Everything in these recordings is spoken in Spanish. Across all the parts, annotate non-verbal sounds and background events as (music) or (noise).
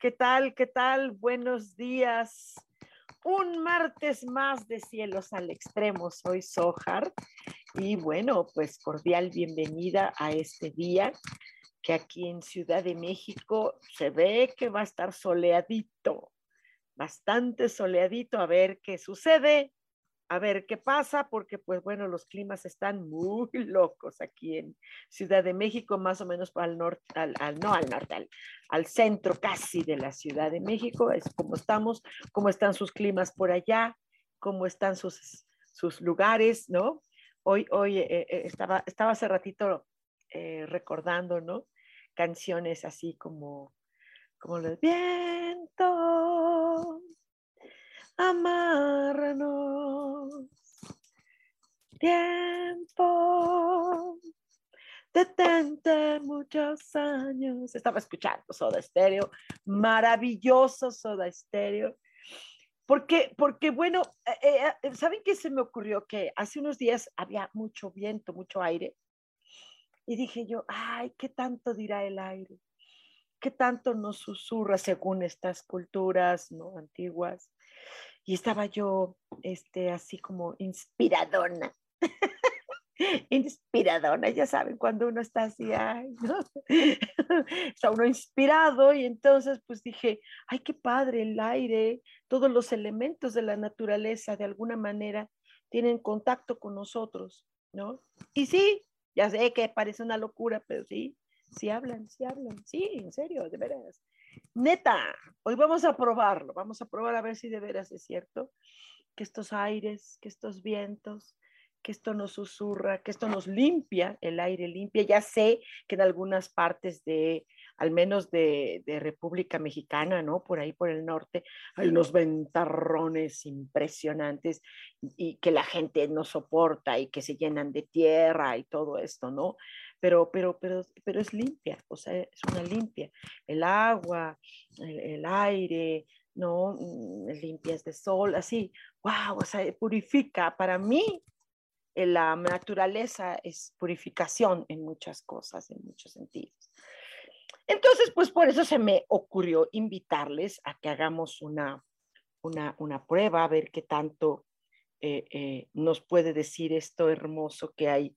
¿Qué tal? ¿Qué tal? Buenos días. Un martes más de cielos al extremo. Soy Sohar y bueno, pues cordial bienvenida a este día que aquí en Ciudad de México se ve que va a estar soleadito, bastante soleadito. A ver qué sucede a ver qué pasa, porque pues bueno, los climas están muy (laughs) locos aquí en Ciudad de México, más o menos al norte, al, no al norte, al, centro casi de la Ciudad de México, es como estamos, cómo están sus climas por allá, cómo están sus, sus lugares, ¿no? Hoy, hoy eh, eh, estaba, estaba hace ratito eh, recordando, ¿no? Canciones así como, como los vientos amárranos. Tiempo, detente muchos años. Estaba escuchando Soda Estéreo, maravilloso Soda Estéreo. Porque, porque bueno, eh, eh, eh, ¿saben qué se me ocurrió? Que hace unos días había mucho viento, mucho aire. Y dije yo, ay, ¿qué tanto dirá el aire? ¿Qué tanto nos susurra según estas culturas ¿no? antiguas? y estaba yo este, así como inspiradona. (laughs) inspiradona, ya saben, cuando uno está así, (laughs) ¿no? está uno inspirado y entonces pues dije, ay, qué padre el aire, todos los elementos de la naturaleza de alguna manera tienen contacto con nosotros, ¿no? Y sí, ya sé que parece una locura, pero sí, sí hablan, sí hablan, sí, en serio, de veras. Neta, hoy vamos a probarlo, vamos a probar a ver si de veras es cierto que estos aires, que estos vientos, que esto nos susurra, que esto nos limpia, el aire limpia. Ya sé que en algunas partes de, al menos de, de, República Mexicana, ¿no? Por ahí, por el norte, hay unos ventarrones impresionantes y que la gente no soporta y que se llenan de tierra y todo esto, ¿no? pero, pero, pero, pero es limpia, o sea, es una limpia. El agua, el, aire, ¿no? Mm, limpias de sol, así, wow, o sea, purifica. Para mí, la naturaleza es purificación en muchas cosas, en muchos sentidos. Entonces, pues por eso se me ocurrió invitarles a que hagamos una, una, una prueba, a ver qué tanto eh, eh, nos puede decir esto hermoso que hay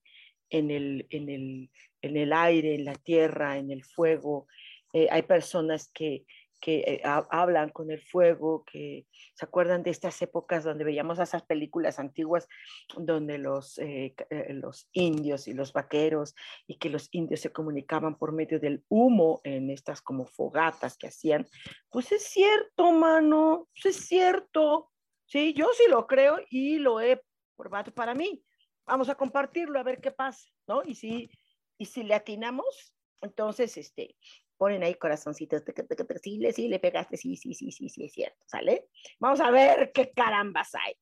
en el, en el, en el aire, en la tierra, en el fuego. Eh, hay personas que, que eh, hablan con el fuego, que se acuerdan de estas épocas donde veíamos esas películas antiguas donde los, eh, los indios y los vaqueros y que los indios se comunicaban por medio del humo en estas como fogatas que hacían. Pues es cierto, mano, pues es cierto. Sí, yo sí lo creo y lo he probado para mí vamos a compartirlo a ver qué pasa, ¿no? Y si, y si le atinamos, entonces, este, ponen ahí corazoncitos, sí, le, sí, le pegaste, sí, sí, sí, sí, sí, es cierto, ¿sale? Vamos a ver qué carambas hay.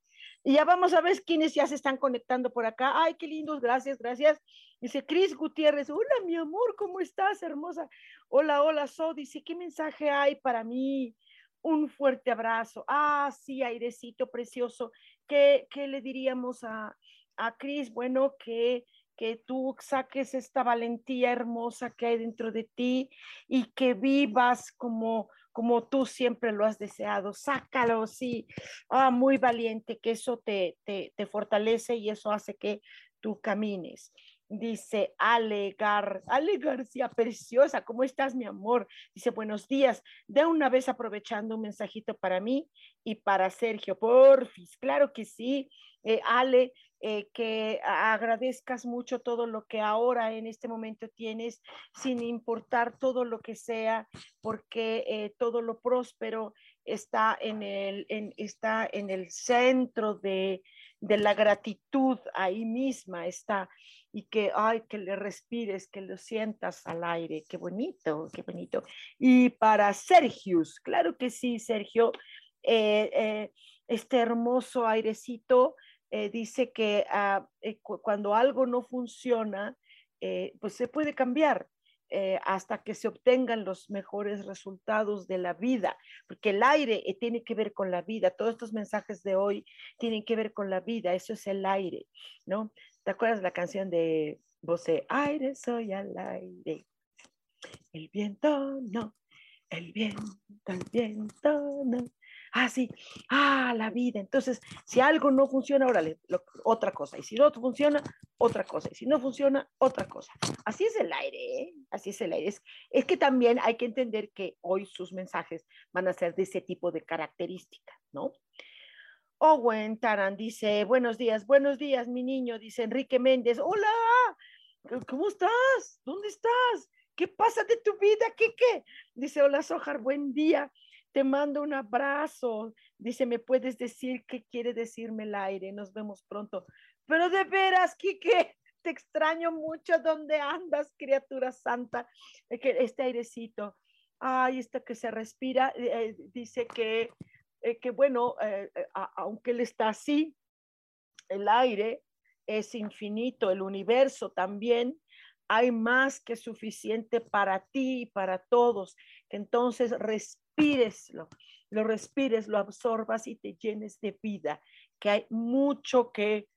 Y ya vamos a ver quiénes ya se están conectando por acá. Ay, qué lindos, gracias, gracias. Dice Cris Gutiérrez, hola mi amor, ¿cómo estás, hermosa? Hola, hola, So, dice, ¿qué mensaje hay para mí? Un fuerte abrazo. Ah, sí, airecito precioso. ¿Qué, qué le diríamos a, a Cris, bueno, que, que tú saques esta valentía hermosa que hay dentro de ti y que vivas como, como tú siempre lo has deseado. Sácalo, sí, ah, muy valiente, que eso te, te, fortalece y eso hace que tú camines. Dice Ale, Ale García, preciosa, ¿cómo estás, mi amor? Dice, buenos días. De una vez aprovechando un mensajito para mí y para Sergio, porfis. Claro que sí, eh, Ale, eh, que agradezcas mucho todo lo que ahora en este momento tienes, sin importar todo lo que sea, porque eh, todo lo próspero está en el, está en el centro de, de la gratitud, ahí misma está y que, ay, que le respires, que lo sientas al aire. Qué bonito, qué bonito. Y para Sergius, claro que sí, Sergio, eh, este hermoso airecito eh, dice que ah, eh, cuando algo no funciona, eh, pues se puede cambiar. hasta que se obtengan los mejores resultados de la vida, porque el aire tiene que ver con la vida, todos estos mensajes de hoy tienen que ver con la vida, eso es el aire, ¿no? ¿Te acuerdas de la canción de José? Aire, soy al aire, el viento no, el viento, el viento no, ah, sí, ah, la vida. Entonces, si algo no funciona, órale, otra cosa. Y si no funciona, otra cosa. Y si no funciona, otra cosa. Así es el aire, ¿eh? Así es el aire. Es, que también hay que entender que hoy sus mensajes van a ser de ese tipo de características, ¿no? Owen Taran dice, buenos días, buenos días, mi niño, dice Enrique Méndez, hola, ¿cómo estás? ¿Dónde estás? ¿Qué pasa de tu vida? ¿Qué qué? Dice, hola Sojar, buen día te mando un abrazo. Dice, ¿me puedes decir qué quiere decirme el aire? Nos vemos pronto. Pero de veras, Quique, te extraño mucho. ¿Dónde andas, criatura santa? Este airecito. Ay, esto que se respira. Eh, dice que, eh, que bueno, eh, aunque él está así, el aire es infinito, el universo también. Hay más que suficiente para ti y para todos. Entonces, lo respires, lo absorbas y te llenes de vida, que hay mucho que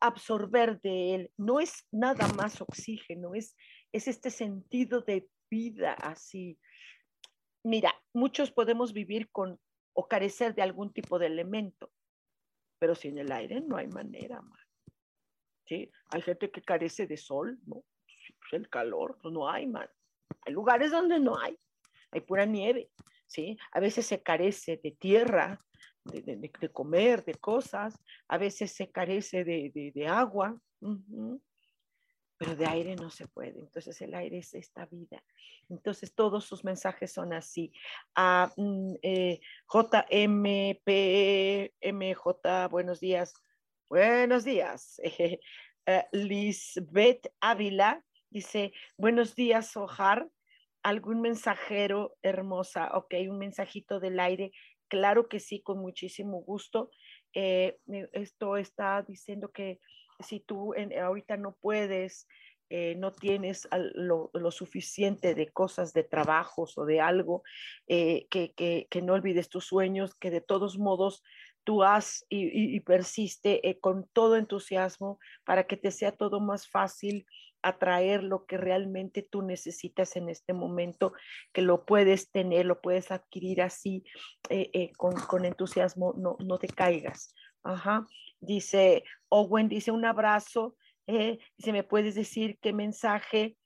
absorber de él. No es nada más oxígeno, es, es este sentido de vida así. Mira, muchos podemos vivir con o carecer de algún tipo de elemento, pero sin el aire no hay manera más. ¿Sí? Hay gente que carece de sol, ¿no? Pues el calor, pues no hay más. Hay lugares donde no hay, hay pura nieve. ¿Sí? A veces se carece de tierra, de, comer, de cosas, a veces se carece de, agua, pero de aire no se puede. Entonces el aire es esta vida. Entonces todos sus mensajes son así. A, mm, eh, JMPMJ, buenos días. Buenos días. (laughs) Eh, Lisbeth Ávila dice, buenos días, Ojar algún mensajero hermosa, ok, un mensajito del aire, claro que sí, con muchísimo gusto. Eh, esto está diciendo que si tú ahorita no puedes, eh, no tienes lo, suficiente de cosas, de trabajos o de algo, eh, que, que, no olvides tus sueños, que de todos modos tú has y, y persiste con todo entusiasmo para que te sea todo más fácil atraer lo que realmente tú necesitas en este momento, que lo puedes tener, lo puedes adquirir así eh, eh, con, entusiasmo, no, no te caigas. Ajá. Dice Owen, dice un abrazo, eh, dice, ¿me puedes decir qué mensaje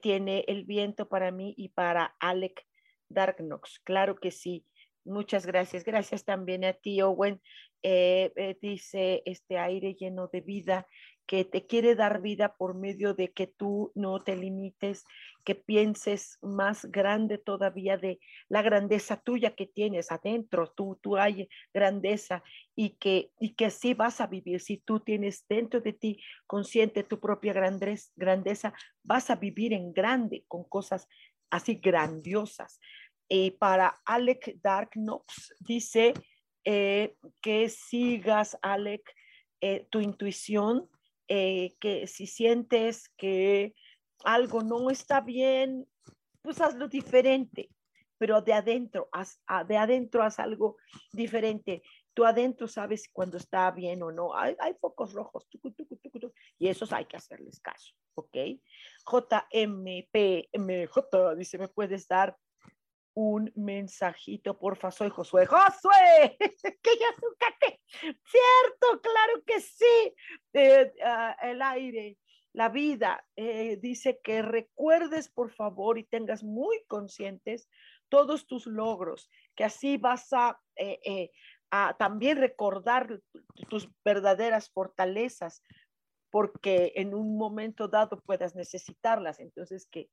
tiene el viento para mí y para Alec Darknox? Claro que sí. Muchas gracias. Gracias también a ti, Owen. dice este aire lleno de vida que te quiere dar vida por medio de que tú no te limites, que pienses más grande todavía de la grandeza tuya que tienes adentro, tú, tú hay grandeza y que, y que así vas a vivir. Si tú tienes dentro de ti consciente tu propia grandeza, vas a vivir en grande con cosas así grandiosas. Y para Alec Darknox dice eh, que sigas, Alec, eh, tu intuición, eh, que si sientes que algo no está bien, pues hazlo diferente, pero de adentro, haz, de adentro haz algo diferente. Tú adentro sabes cuando está bien o no. Hay, hay focos rojos, y esos hay que hacerles caso, ¿ok? JMPMJ dice, ¿me puedes dar un mensajito, porfa, soy Josué. Josué, (laughs) que ya Cierto, claro que sí. Eh, ah, el aire la vida. Eh, dice que recuerdes, por favor, y tengas muy conscientes todos tus logros, que así vas a, eh, a también recordar tus verdaderas fortalezas, porque en un momento dado puedas necesitarlas. Entonces, que,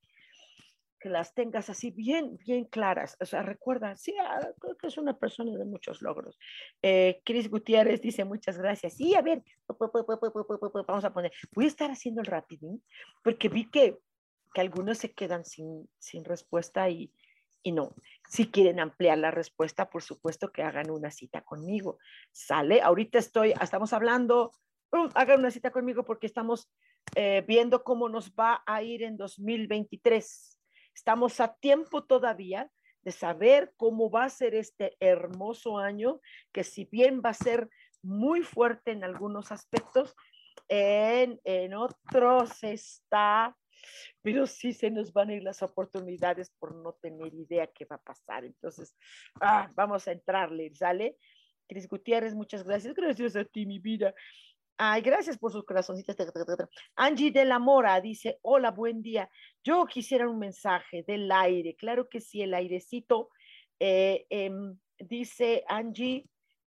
que las tengas así bien, bien claras. O sea, recuerda, sí, ah, creo que es una persona de muchos logros. Eh, Cris Gutiérrez dice muchas gracias. Sí, a ver, vamos a poner, voy a estar haciendo el rapidín, porque vi que, que algunos se quedan sin, sin respuesta y, y no. Si quieren ampliar la respuesta, por supuesto que hagan una cita conmigo. Sale, ahorita estoy, estamos hablando hagan una cita conmigo porque estamos eh, viendo cómo nos va a ir en 2023. Estamos a tiempo todavía de saber cómo va a ser este hermoso año, que si bien va a ser muy fuerte en algunos aspectos, en, en otros está, pero sí se nos van a ir las oportunidades por no tener idea qué va a pasar. Entonces, ah, vamos a entrarle, ¿sale? Cris Gutiérrez, muchas gracias. Gracias a ti, mi vida. Ay, gracias por sus corazoncitos. Angie de la Mora dice, hola, buen día. Yo quisiera un mensaje del aire. Claro que sí, el airecito. Eh, em, dice Angie,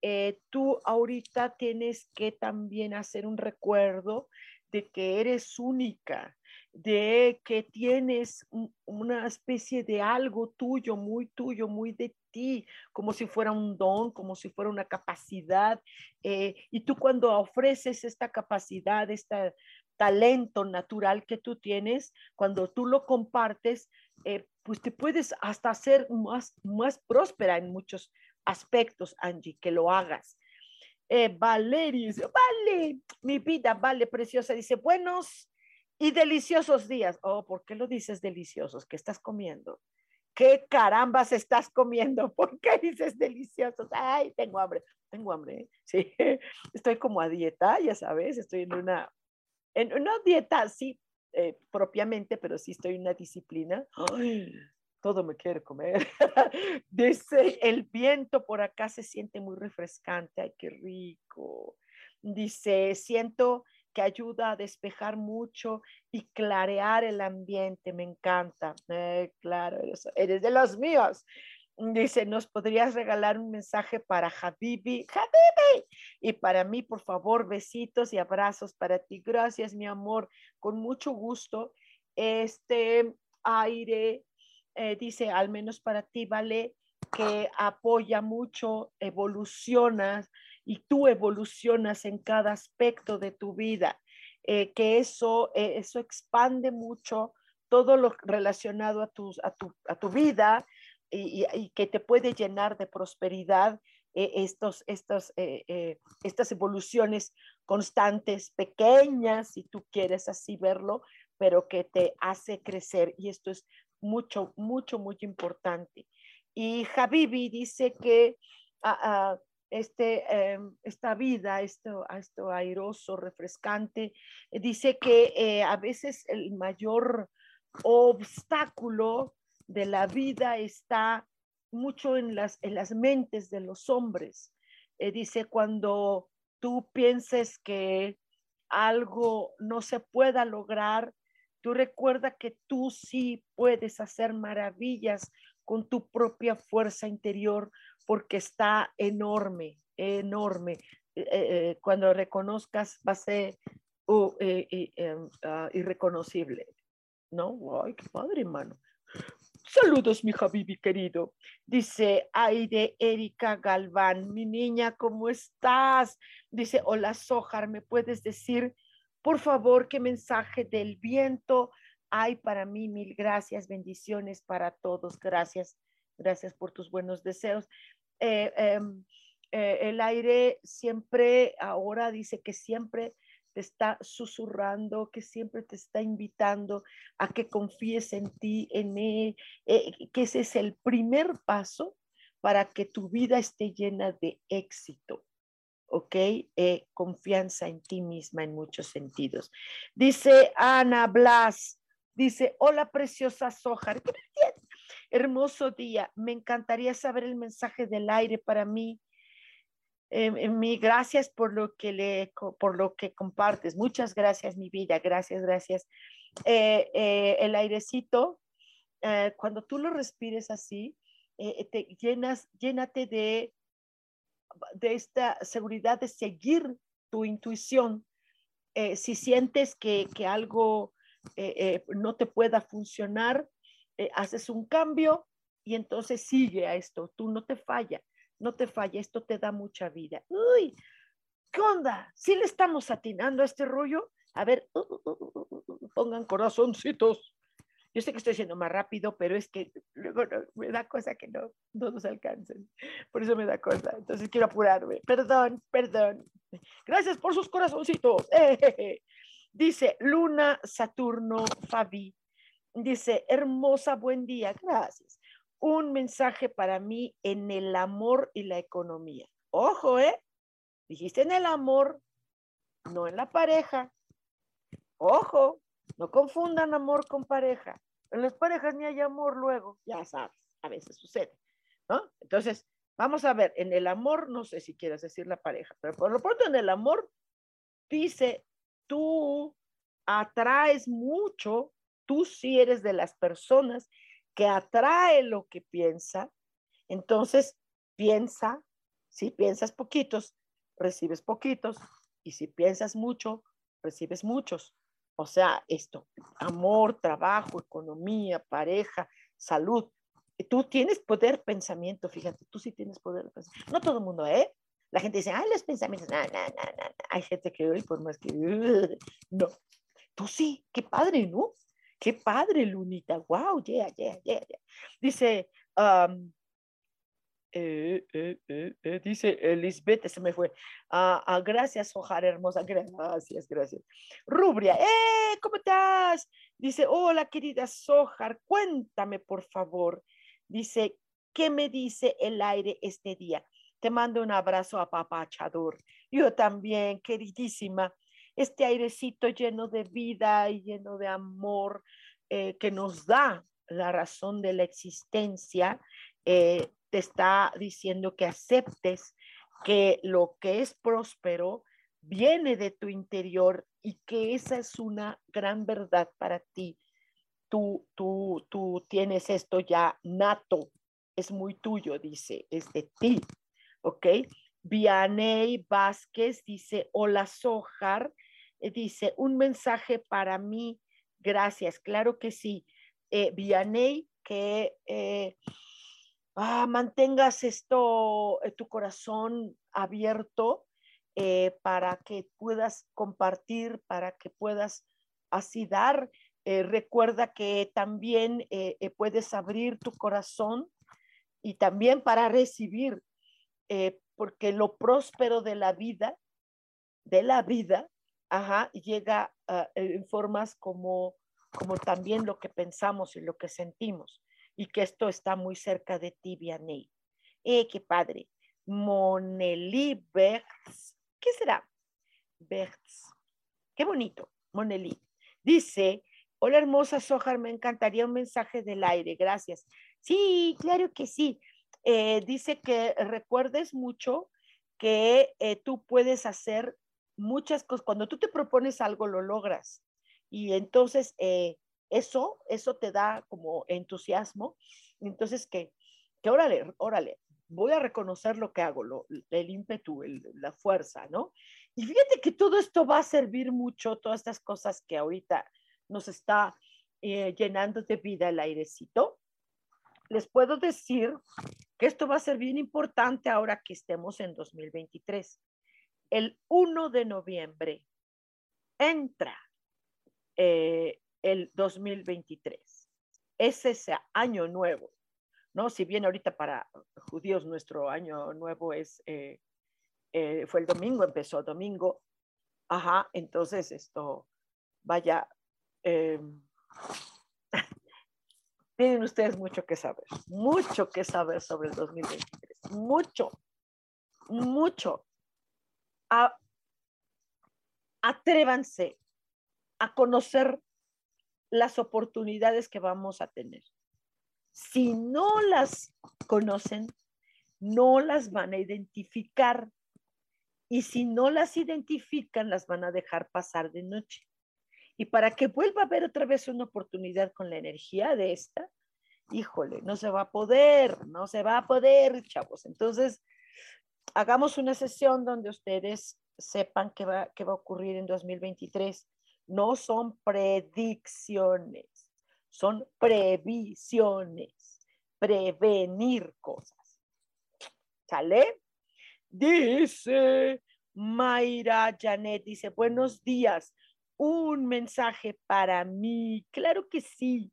eh, tú ahorita tienes que también hacer un recuerdo de que eres única, de que tienes una especie de algo tuyo, muy tuyo, muy de ti, como si fuera un don, como si fuera una capacidad. Eh, y tú cuando ofreces esta capacidad, este talento natural que tú tienes, cuando tú lo compartes, eh, pues te puedes hasta hacer más, más próspera en muchos aspectos, Angie, que lo hagas. Eh, Valeria, vale, mi vida, vale, preciosa, dice, buenos y deliciosos días. Oh, ¿por qué lo dices deliciosos? ¿Qué estás comiendo? ¿Qué carambas estás comiendo? (laughs) ¿Por qué dices deliciosos? Ay, tengo hambre, tengo hambre, ¿eh? (laughs) sí, estoy como a dieta, ya sabes, estoy en una, en una dieta, sí, eh, propiamente, pero sí estoy en una disciplina. Ay, todo me quiere comer. (laughs) Dice, el viento por acá se siente muy refrescante, ay, qué rico. Dice, siento que ayuda a despejar mucho y clarear el ambiente. Me encanta. Eh, claro, eres, de los míos. Dice, ¿nos podrías regalar un mensaje para Habibi? Habibi. Y para mí, por favor, besitos y abrazos para ti. Gracias, mi amor. Con mucho gusto. Este aire, eh, dice, al menos para ti, vale, que apoya mucho, evolucionas y tú evolucionas en cada aspecto de tu vida, eh, que eso, eh, eso expande mucho todo lo relacionado a tu, a tu, a tu vida y, que te puede llenar de prosperidad eh, estos, estas evoluciones constantes, pequeñas, si tú quieres así verlo, pero que te hace crecer. Y esto es mucho, mucho, muy importante. Y Habibi dice que ah, ah, este, em, esta vida, esto, esto airoso, refrescante. Eh, dice que eh, a veces el mayor obstáculo de la vida está mucho en las, en las mentes de los hombres. Eh, dice, cuando tú pienses que algo no se pueda lograr, tú recuerda que tú sí puedes hacer maravillas con tu propia fuerza interior, porque está enorme, enorme. Eh, eh, cuando reconozcas va a ser uh, em, ah, irreconocible, ¿no? Ay, qué padre, hermano. Saludos, mi Habibi querido. Dice Aide Erika Galván, mi niña, ¿cómo estás? Dice, hola, Sojar, ¿me puedes decir, por favor, qué mensaje del viento hay para mí? Mil gracias, bendiciones para todos. Gracias, gracias por tus buenos deseos. Eh, em, eh, el aire siempre, ahora dice que siempre te está susurrando, que siempre te está invitando a que confíes en ti, en él, eh, que ese es el primer paso para que tu vida esté llena de éxito. ¿ok? confianza en ti misma en muchos sentidos. Dice Ana Blas, dice, hola preciosa Sojar, Hermoso día. Me encantaría saber el mensaje del aire para mí. eh, mi gracias por lo que le, por lo que compartes. Muchas gracias, mi vida. Gracias, gracias. el airecito, cuando tú lo respires así, te llenas, llénate de, de esta seguridad de seguir tu intuición. si sientes que, que algo no te pueda funcionar, haces un cambio y entonces sigue a esto, tú no te falla, no te falla, esto te da mucha vida. Uy, ¿qué onda? ¿Sí le estamos atinando a este rollo? A ver, uh, uh, uh, pongan corazoncitos. Yo sé que estoy siendo más rápido, pero es que luego me da cosa que no, no nos alcancen. Por eso me da cosa. Entonces quiero apurarme. Perdón, perdón. Gracias por sus corazoncitos. (laughs) Dice Luna Saturno Fabi. Dice, hermosa, buen día. Gracias un mensaje para mí en el amor y la economía. Ojo, ¿eh? Dijiste en el amor, no en la pareja. Ojo, no confundan amor con pareja. En las parejas ni hay amor luego, ya sabes, a veces sucede, ¿no? Entonces, vamos a ver, en el amor, no sé si quieres decir la pareja, pero por lo pronto en el amor, dice, tú atraes mucho, tú sí eres de las personas que atrae lo que piensa, entonces piensa, si piensas poquitos, recibes poquitos, y si piensas mucho, recibes muchos. O sea, esto, amor, trabajo, economía, pareja, salud. Tú tienes poder pensamiento, fíjate, tú sí tienes poder pensamiento. No todo el mundo, ¿eh? La gente dice, ay, los pensamientos, no, no, no, no. Hay gente que hoy, por más que, no. Tú sí, qué padre, ¿no? Qué padre, Lunita. Wow, yeah, yeah, yeah, yeah. Dice, um, eh, eh, eh, dice Lisbeth, se me fue. Ah, ah, gracias, Ojar hermosa. Gracias, gracias. Rubria, ¡eh! ¿Cómo estás? Dice, hola, querida Sojar, cuéntame, por favor. Dice, ¿qué me dice el aire este día? Te mando un abrazo a apapachador. Yo también, queridísima este airecito lleno de vida y lleno de amor eh, que nos da la razón de la existencia, eh, te está diciendo que aceptes que lo que es próspero viene de tu interior y que esa es una gran verdad para ti. Tú, tú, tú tienes esto ya nato, es muy tuyo, dice, es de ti, ¿ok? Vianey Vázquez dice, hola Sojar, eh, dice, un mensaje para mí, gracias, claro que sí. Eh, Vianey, que eh, ah, mantengas esto, tu corazón abierto para que puedas compartir, para que puedas así dar. recuerda que también puedes abrir tu corazón y también para recibir, porque lo próspero de la vida, de la vida, llega ah, en formas como, como también lo que pensamos y lo que sentimos, y que esto está muy cerca de ti, Vianney. ¡Eh, qué padre! Moneli Bertz. ¿Qué será? Bertz. Qué bonito, Moneli. Dice, hola hermosa Sojar, me encantaría un mensaje del aire, gracias. Sí, claro que sí. Eh, dice que recuerdes mucho que eh, tú puedes hacer muchas cosas, cuando tú te propones algo, lo logras. Y entonces eh, eso, eso te da como entusiasmo. Entonces que, que órale, órale, voy a reconocer lo que hago, lo, el ímpetu, la fuerza, ¿no? Y fíjate que todo esto va a servir mucho, todas estas cosas que ahorita nos está eh, llenando de vida el airecito. Les puedo decir que esto va a ser bien importante ahora que estemos en 2023 el 1 de noviembre entra eh, el 2023. Es ese año nuevo, ¿no? Si bien ahorita para judíos nuestro año nuevo es, eh, eh, fue el domingo, empezó domingo, ajá, entonces esto, vaya, em, tienen ustedes mucho que saber, mucho que saber sobre el 2023, mucho, mucho atrévanse a conocer las oportunidades que vamos a tener. Si no las conocen, no las van a identificar y si no las identifican, las van a dejar pasar de noche. Y para que vuelva a haber otra vez una oportunidad con la energía de esta, híjole, no se va a poder, no se va a poder, chavos. Entonces, hagamos una sesión donde ustedes sepan qué va, qué va a ocurrir en 2023. No son predicciones, son previsiones, prevenir cosas. ¿Sale? Dice Mayra Janet, dice, buenos días, un mensaje para mí. Claro que sí.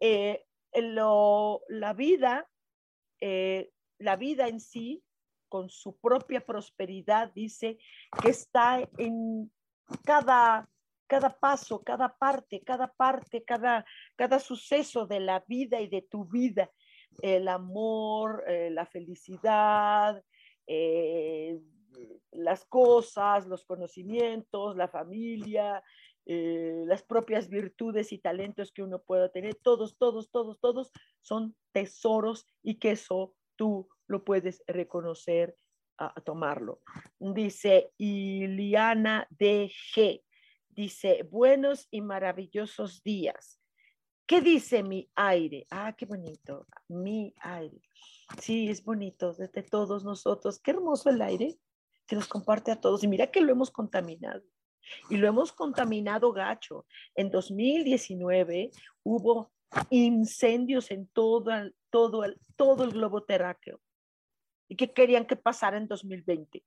Eh, lo, la vida, eh, la vida en sí, con su propia prosperidad, dice que está en cada, cada paso, cada parte, cada parte, cada, cada suceso de la vida y de tu vida. El amor, eh, la felicidad, las cosas, los conocimientos, la familia, eh, las propias virtudes y talentos que uno pueda tener, todos, todos, todos, todos son tesoros y que eso tú lo puedes reconocer, a, tomarlo. Dice Iliana DG, dice, buenos y maravillosos días. ¿Qué dice mi aire? Ah, qué bonito, mi aire. Sí, es bonito, desde todos nosotros. Qué hermoso el aire que nos comparte a todos. Y mira que lo hemos contaminado. Y lo hemos contaminado gacho. En 2019 hubo incendios en todo el, todo el, todo el globo terráqueo. ¿Y qué querían que pasara en 2020?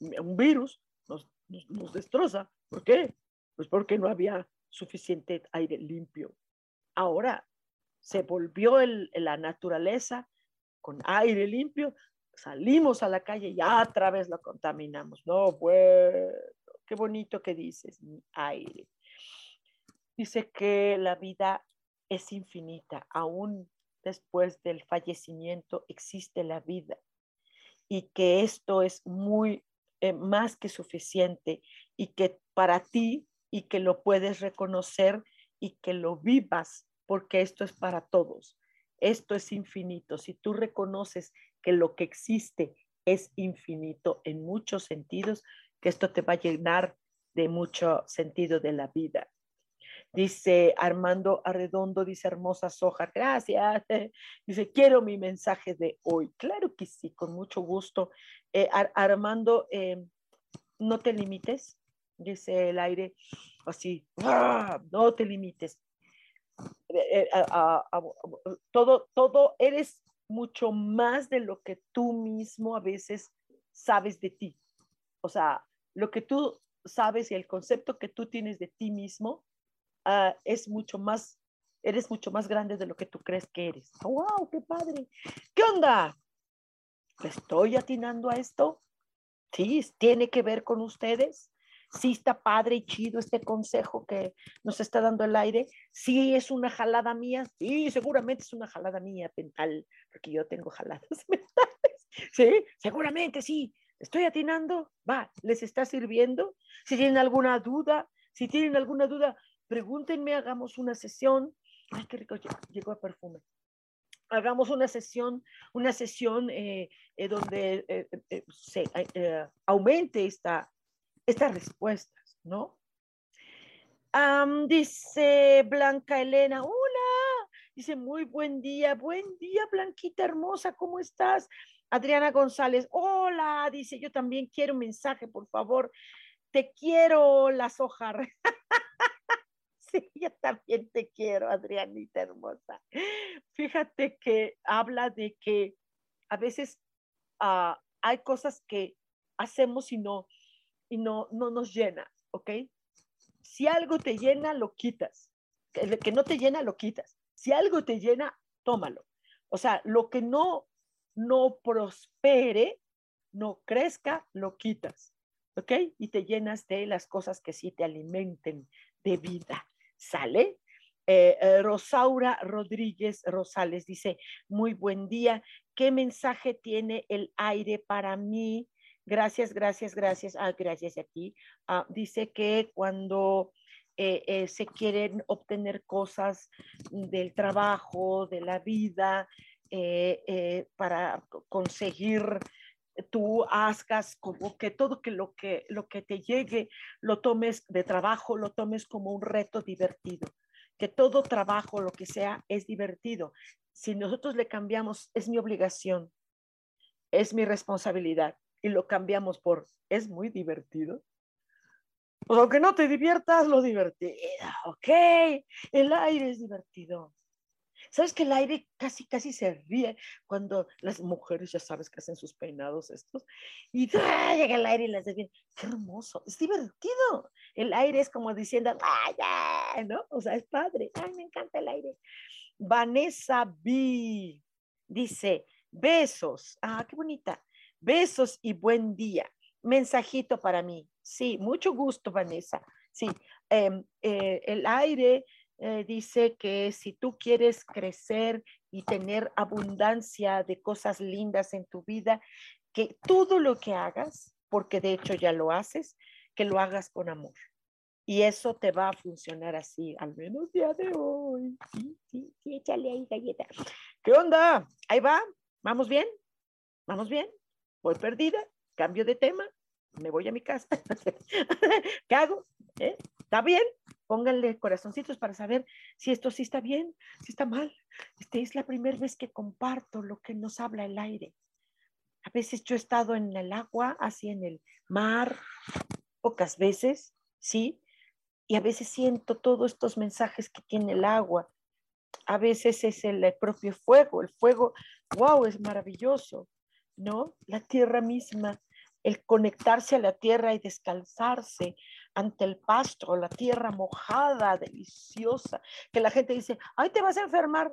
Un virus nos, destroza. ¿Por qué? Pues porque no había suficiente aire limpio. Ahora se volvió el, la naturaleza con aire limpio, salimos a la calle y otra vez lo contaminamos. No, bueno, qué bonito que dices, aire. Dice que la vida es infinita, aún después del fallecimiento existe la vida y que esto es muy eh, más que suficiente y que para ti y que lo puedes reconocer y que lo vivas porque esto es para todos. Esto es infinito. Si tú reconoces que lo que existe es infinito en muchos sentidos, que esto te va a llenar de mucho sentido de la vida. Dice Armando Arredondo, dice hermosa soja, gracias. (laughs) Dice, quiero mi mensaje de hoy. Claro que sí, con mucho gusto. Eh, Armando, eh, no te limites, dice el aire, así, ¡ah! no te limites. Eh, todo, todo, eres mucho más de lo que tú mismo a veces sabes de ti. O sea, lo que tú sabes y el concepto que tú tienes de ti mismo uh, es mucho más, eres mucho más grande de lo que tú crees que eres. ¡Wow! ¡Qué padre! ¿Qué onda? ¿Estoy atinando a esto? Sí, tiene que ver con ustedes sí está padre y chido este consejo que nos está dando el aire, sí es una jalada mía, sí, seguramente es una jalada mía mental, porque yo tengo jaladas (laughs) mentales, sí, seguramente sí, estoy atinando, va, les está sirviendo, si tienen alguna duda, si tienen alguna duda, pregúntenme, hagamos una sesión, ay, qué rico llegó el perfume. Hagamos una sesión, una sesión eh, eh, donde eh, se aumente esta, estas respuestas, ¿no? dice Blanca Elena, hola, dice muy buen día, buen día Blanquita hermosa, ¿cómo estás? Adriana González, hola, dice yo también quiero un mensaje, por favor, te quiero las hojas. (laughs) sí, yo también te quiero, Adrianita hermosa. Fíjate que habla de que a veces ah, hay cosas que hacemos y no, y no, no nos llena, ¿ok? Si algo te llena, lo quitas. El que no te llena, lo quitas. Si algo te llena, tómalo. O sea, lo que no, no prospere, no crezca, lo quitas. ¿Ok? Y te llenas de las cosas que sí te alimenten de vida. ¿Sale? Eh, eh, Rosaura Rodríguez Rosales dice, muy buen día. ¿Qué mensaje tiene el aire para mí? Gracias, gracias, gracias. Ah, gracias a. Ah, dice que cuando eh, se quieren obtener cosas del trabajo, de la vida, eh, para conseguir tú hagas como que todo que lo que lo que te llegue lo tomes de trabajo, lo tomes como un reto divertido, que todo trabajo, lo que sea, es divertido. Si nosotros le cambiamos, es mi obligación, es mi responsabilidad, y lo cambiamos por, es muy divertido. Pues aunque no te diviertas, lo divertido, ok, el aire es divertido. ¿Sabes que el aire casi, casi se ríe cuando las mujeres, ya sabes que hacen sus peinados estos, y llega el aire y las bien, qué hermoso, es divertido. El aire es como diciendo, ¡ay, ¿no? O sea, es padre, ay, me encanta el aire. Vanessa B dice, besos, ah, qué bonita, besos y buen día. Mensajito para mí. Sí, mucho gusto, Vanessa. Sí, em, eh, el aire eh, dice que si tú quieres crecer y tener abundancia de cosas lindas en tu vida, que todo lo que hagas, porque de hecho ya lo haces, que lo hagas con amor. Y eso te va a funcionar así, al menos día de hoy. Sí, sí, sí, échale ahí galleta. ¿Qué onda? Ahí va. ¿Vamos bien? ¿Vamos bien? Voy perdida, cambio de tema, me voy a mi casa. (laughs) ¿Qué hago? ¿Eh? ¿Está bien? pónganle corazoncitos para saber si esto sí está bien, si está mal. Este es la primera vez que comparto lo que nos habla el aire. A veces yo he estado en el agua, así en el mar, pocas veces, sí, y a veces siento todos estos mensajes que tiene el agua. A veces es el, el propio fuego, el fuego, wow, es maravilloso, ¿no? La tierra misma, el conectarse a la tierra y descalzarse, ante el pasto, la tierra mojada, deliciosa, que la gente dice, ay, te vas a enfermar.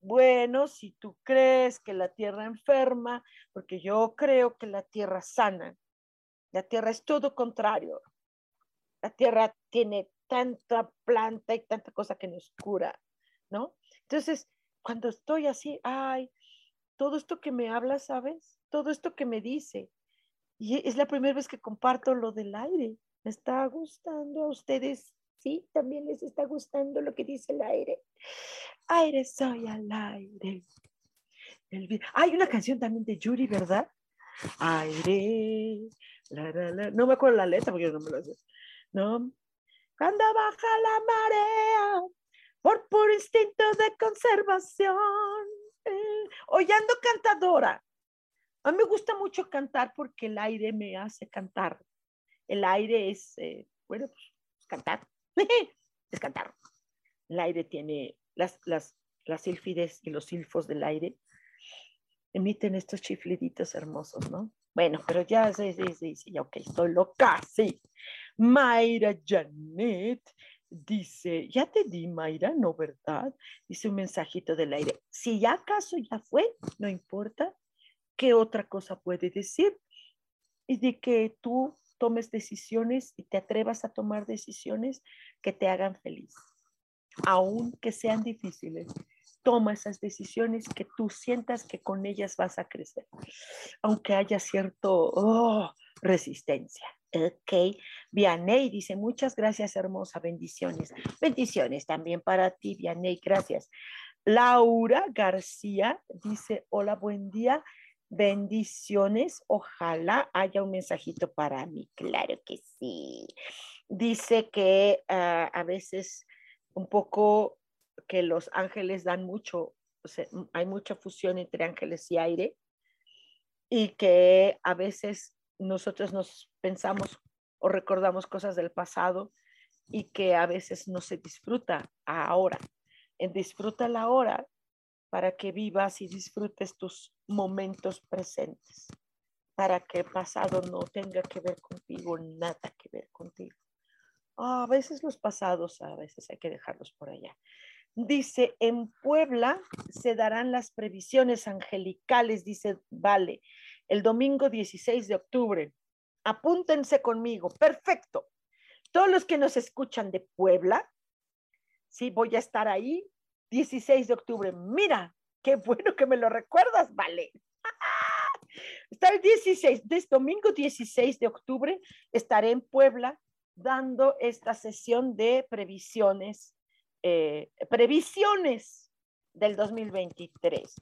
Bueno, si tú crees que la tierra enferma, porque yo creo que la tierra sana, la tierra es todo contrario. La tierra tiene tanta planta y tanta cosa que nos cura, ¿no? Entonces, cuando estoy así, ay, todo esto que me habla, ¿sabes? Todo esto que me dice. Y es la primera vez que comparto lo del aire. ¿Me está gustando a ustedes? ¿Sí? ¿También les está gustando lo que dice el aire? Aire soy al aire. Hay una canción también de Yuri, ¿verdad? Aire. No me acuerdo la letra porque no me la sé. ¿No? Cuando baja la marea por puro instinto de conservación. Eh, cantadora. A mí me gusta mucho cantar porque el aire me hace cantar el aire es, eh, bueno, pues, cantar, (laughs) es cantar. El aire tiene las, las, las sílfides y los silfos del aire, emiten estos chifliditos hermosos, ¿no? Bueno, pero ya, sí, sí, sí, sí, ok, estoy loca, sí. Mayra Janet dice, ya te di, Mayra, ¿no verdad? Dice un mensajito del aire. Si ya acaso ya fue, no importa, ¿qué otra cosa puede decir? Y de que tú tomes decisiones y te atrevas a tomar decisiones que te hagan feliz, aunque sean difíciles. Toma esas decisiones que tú sientas que con ellas vas a crecer, aunque haya cierto oh, resistencia. Ok, Vianey dice, muchas gracias, hermosa, bendiciones. Bendiciones también para ti, Vianey, gracias. Laura García dice, hola, buen día. Bendiciones. Ojalá haya un mensajito para mí. Claro que sí. Dice que ah, a veces un poco que los ángeles dan mucho, hay mucha fusión entre ángeles y aire y que a veces nosotros nos pensamos o recordamos cosas del pasado y que a veces no se disfruta ahora. En disfruta la hora para que vivas y disfrutes tus momentos presentes, para que el pasado no tenga que ver contigo, nada que ver contigo. a veces los pasados, a veces hay que dejarlos por allá. Dice, en Puebla se darán las previsiones angelicales, dice, vale, el domingo 16 de octubre. Apúntense conmigo, perfecto. Todos los que nos escuchan de Puebla, sí, voy a estar ahí 16 de octubre. Mira, qué bueno que me lo recuerdas, vale. (laughs) Está el 16, desde domingo 16 de octubre estaré en Puebla dando esta sesión de previsiones, eh, previsiones del 2023.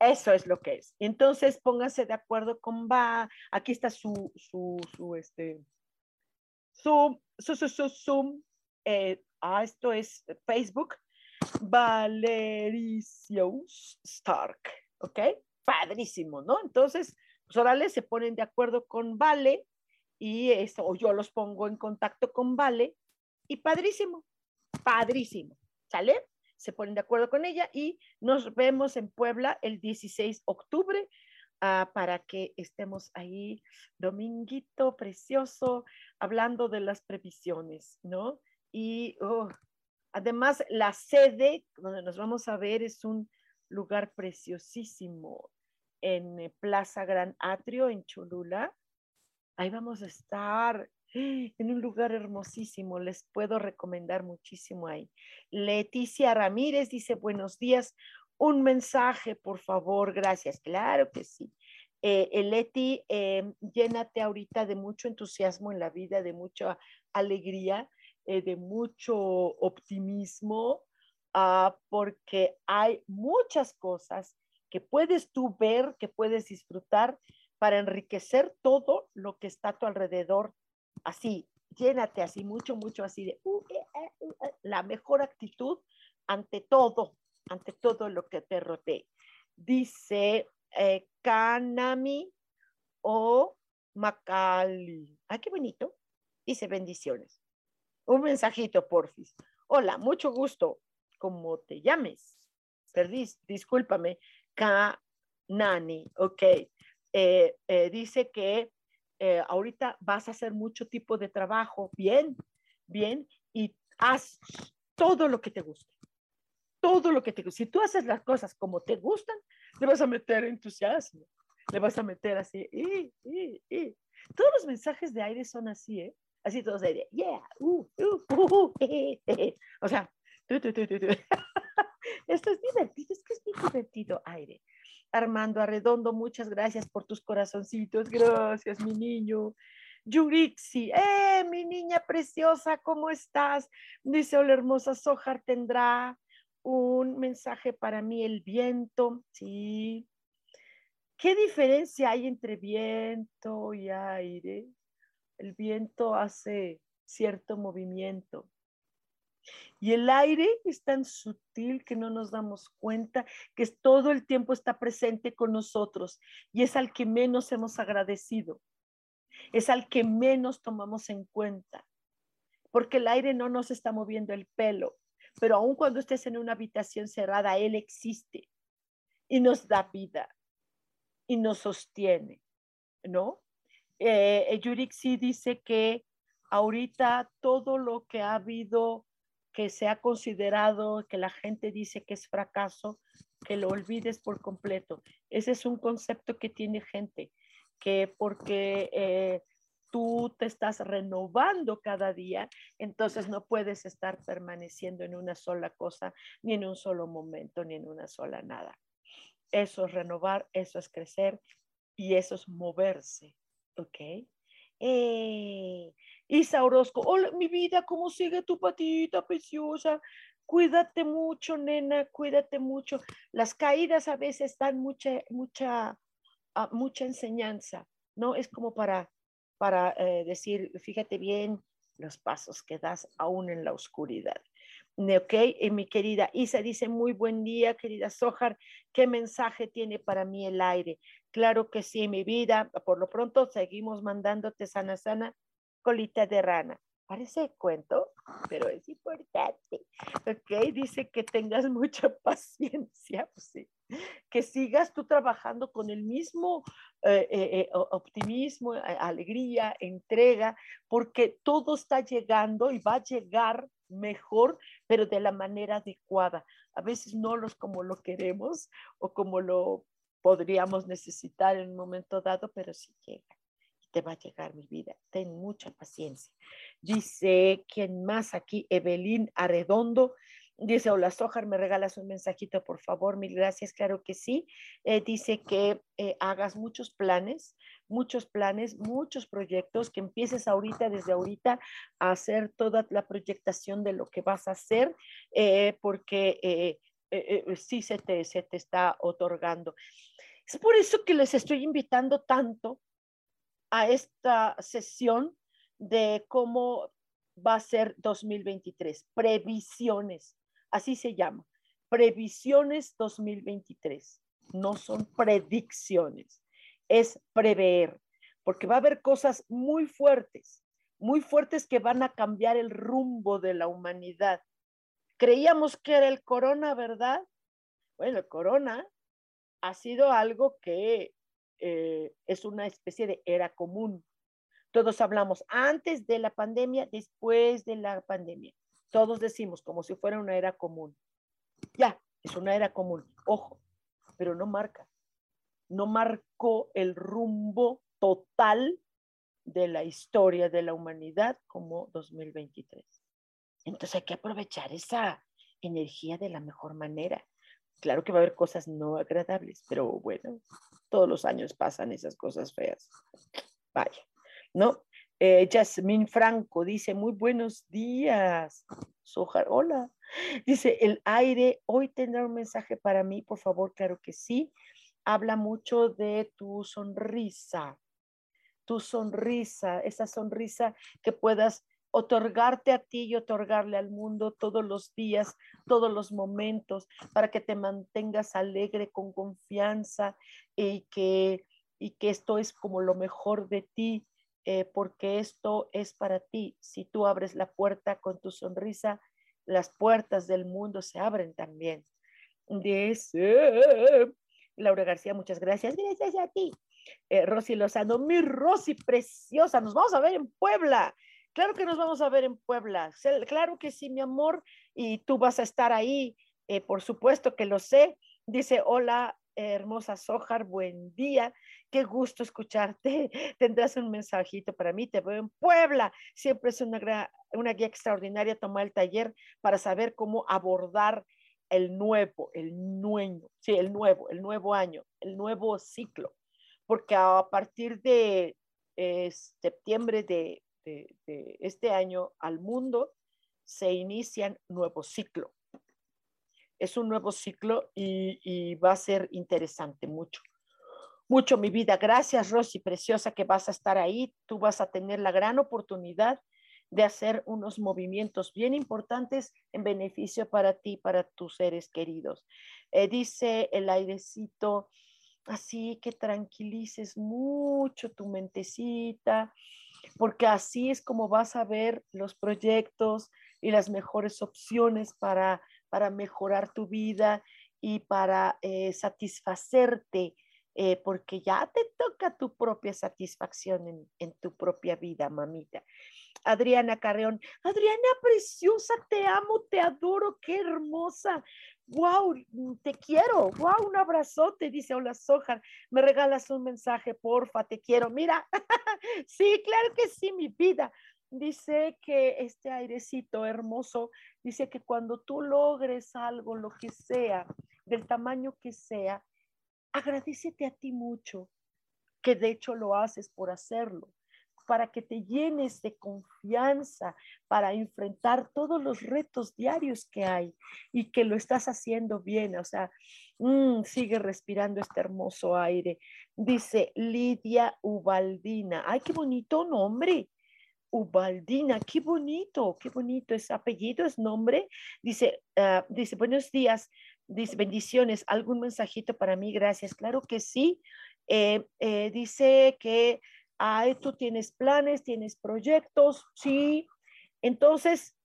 Eso es lo que es. Entonces, pónganse de acuerdo con va. Aquí está su, su, su, este, Zoom, su, su, su, Zoom. Eh, ah, esto es Facebook. Valericios Stark. ¿Ok? Padrísimo, ¿no? Entonces, los orales se ponen de acuerdo con Vale y eso, o yo los pongo en contacto con Vale y padrísimo, padrísimo. ¿Sale? se ponen de acuerdo con ella y nos vemos en Puebla el 16 de octubre ah, para que estemos ahí, dominguito precioso, hablando de las previsiones, ¿no? Y oh, además la sede donde nos vamos a ver es un lugar preciosísimo en eh, Plaza Gran Atrio, en Cholula. Ahí vamos a estar en un lugar hermosísimo. Les puedo recomendar muchísimo ahí. Leticia Ramírez dice, buenos días. Un mensaje, por favor. Gracias. Claro que sí. Eh, eh Leti, eh, llénate ahorita de mucho entusiasmo en la vida, de mucha alegría, eh, de mucho optimismo, ah, porque hay muchas cosas que puedes tú ver, que puedes disfrutar para enriquecer todo lo que está a tu alrededor así, llénate así, mucho, mucho así de uh, eh, eh, uh, eh, la mejor actitud ante todo, ante todo lo que te rodee. Dice Kanami o Macali. Ay, qué bonito. Dice bendiciones. Un mensajito, porfis. Hola, mucho gusto. ¿Cómo te llames? Perdís, discúlpame. Kanani, ok. dice que eh, ahorita vas a hacer mucho tipo de trabajo, bien, bien, y haz todo lo que te guste. Todo lo que te guste. Si tú haces las cosas como te gustan, le vas a meter entusiasmo, le vas a meter así, y, y, y. Todos los mensajes de aire son así, ¿eh? Así todos yeah, uh, uh, uh, (laughs) o sea, (laughs) esto es divertido, es que es muy divertido aire. Armando Arredondo, muchas gracias por tus corazoncitos. Gracias, mi niño. Yurixi, ¡eh, mi niña preciosa! ¿Cómo estás? Dice, hola, hermosa Sojar, tendrá un mensaje para mí, el viento. Sí. ¿Qué diferencia hay entre viento y aire? El viento hace cierto movimiento. Y el aire es tan sutil que no nos damos cuenta que todo el tiempo está presente con nosotros y es al que menos hemos agradecido, es al que menos tomamos en cuenta, porque el aire no nos está moviendo el pelo, pero aun cuando estés en una habitación cerrada, él existe y nos da vida y nos sostiene, ¿no? Eh, sí dice que ahorita todo lo que ha habido que se ha considerado, que la gente dice que es fracaso, que lo olvides por completo. Ese es un concepto que tiene gente, que porque eh, tú te estás renovando cada día, entonces no puedes estar permaneciendo en una sola cosa, ni en un solo momento, ni en una sola nada. Eso es renovar, eso es crecer y eso es moverse, ¿ok? Eh, Isa Orozco, hola mi vida, ¿cómo sigue tu patita preciosa? Cuídate mucho, nena, cuídate mucho. Las caídas a veces dan mucha, mucha, ah, mucha enseñanza, ¿no? Es como para, para eh, decir, fíjate bien los pasos que das aún en la oscuridad. Ok, y mi querida Isa dice, muy buen día, querida Sojar, ¿qué mensaje tiene para mí el aire? Claro que sí, mi vida, por lo pronto seguimos mandándote sana, sana, colita de rana. Parece cuento, pero es importante. Ok, dice que tengas (laughs) mucha paciencia, pues que sigas tú trabajando con el mismo eh, eh, eh, optimismo, alegría, entrega, porque todo está llegando y va a llegar mejor, pero de la manera adecuada. A veces no los como lo queremos o como lo podríamos necesitar en un momento dado, pero sí llega. Te va a llegar mi vida. Ten mucha paciencia. Dice, ¿quién más aquí? Evelyn Arredondo. Dice, hola Sojar, ¿me regalas un mensajito, por favor? Mil gracias, claro que sí. Eh, dice que eh, hagas muchos planes, muchos planes, muchos proyectos, que empieces ahorita, desde ahorita, a hacer toda la proyectación de lo que vas a hacer, eh, porque eh, eh, sí se te, se te está otorgando. Es por eso que les estoy invitando tanto a esta sesión de cómo va a ser 2023, previsiones, así se llama, previsiones 2023, no son predicciones, es prever, porque va a haber cosas muy fuertes, muy fuertes que van a cambiar el rumbo de la humanidad. Creíamos que era el corona, ¿verdad? Bueno, el corona ha sido algo que eh, es una especie de era común. Todos hablamos antes de la pandemia, después de la pandemia. Todos decimos como si fuera una era común. Ya, es una era común. Ojo, pero no marca. No marcó el rumbo total de la historia de la humanidad como 2023. Entonces hay que aprovechar esa energía de la mejor manera. Claro que va a haber cosas no agradables, pero bueno, todos los años pasan esas cosas feas. Vaya, ¿no? Eh, Franco dice, muy buenos días. Sojar, hola. Dice, el aire, hoy tendrá un mensaje para mí, por favor, claro que sí. Habla mucho de tu sonrisa, tu sonrisa, esa sonrisa que puedas otorgarte a ti y otorgarle al mundo todos los días, todos los momentos, para que te mantengas alegre, con confianza y que, y que esto es como lo mejor de ti, eh, porque esto es para ti. Si tú abres la puerta con tu sonrisa, las puertas del mundo se abren también. Dice Laura García, muchas gracias. Gracias a ti. Eh, Rosy Lozano, mi Rosy preciosa, nos vamos a ver en Puebla. Claro que nos vamos a ver en Puebla. Claro que sí, mi amor, y tú vas a estar ahí, eh, por supuesto que lo sé. Dice, hola, hermosa Sojar, buen día, qué gusto escucharte. (laughs) Tendrás un mensajito para mí, te veo en Puebla. Siempre es una, una guía extraordinaria tomar el taller para saber cómo abordar el nuevo, el nuevo, sí, el nuevo, el nuevo año, el nuevo ciclo porque a partir de eh, septiembre de, este año al mundo se inician nuevo ciclo. Es un nuevo ciclo y, va a ser interesante mucho. Mucho, mi vida. Gracias, Rosy, preciosa, que vas a estar ahí. Tú vas a tener la gran oportunidad de hacer unos movimientos bien importantes en beneficio para ti, para tus seres queridos. Eh, dice el airecito, así que tranquilices mucho tu mentecita, porque así es como vas a ver los proyectos y las mejores opciones para, para mejorar tu vida y para eh, satisfacerte, eh, porque ya te toca tu propia satisfacción en, en tu propia vida, mamita. Adriana Carreón, Adriana preciosa, te amo, te adoro, qué hermosa wow, te quiero, wow, un abrazote, dice Hola Sojar, me regalas un mensaje, porfa, te quiero, mira, (laughs) sí, claro que sí, mi vida. Dice que este airecito hermoso, dice que cuando tú logres algo, lo que sea, del tamaño que sea, agradecete a ti mucho, que de hecho lo haces por hacerlo para que te llenes de confianza para enfrentar todos los retos diarios que hay y que lo estás haciendo bien. O sea, mm, sigue respirando este hermoso aire. Dice Lidia Ubaldina. Ay, qué bonito nombre. Ubaldina, qué bonito, qué bonito. ¿Es apellido, es nombre? Dice, ah, dice, buenos días, dice, bendiciones. ¿Algún mensajito para mí? Gracias. Claro que sí. Eh, eh, dice que Ay, tú tienes planes, tienes proyectos, sí. Entonces,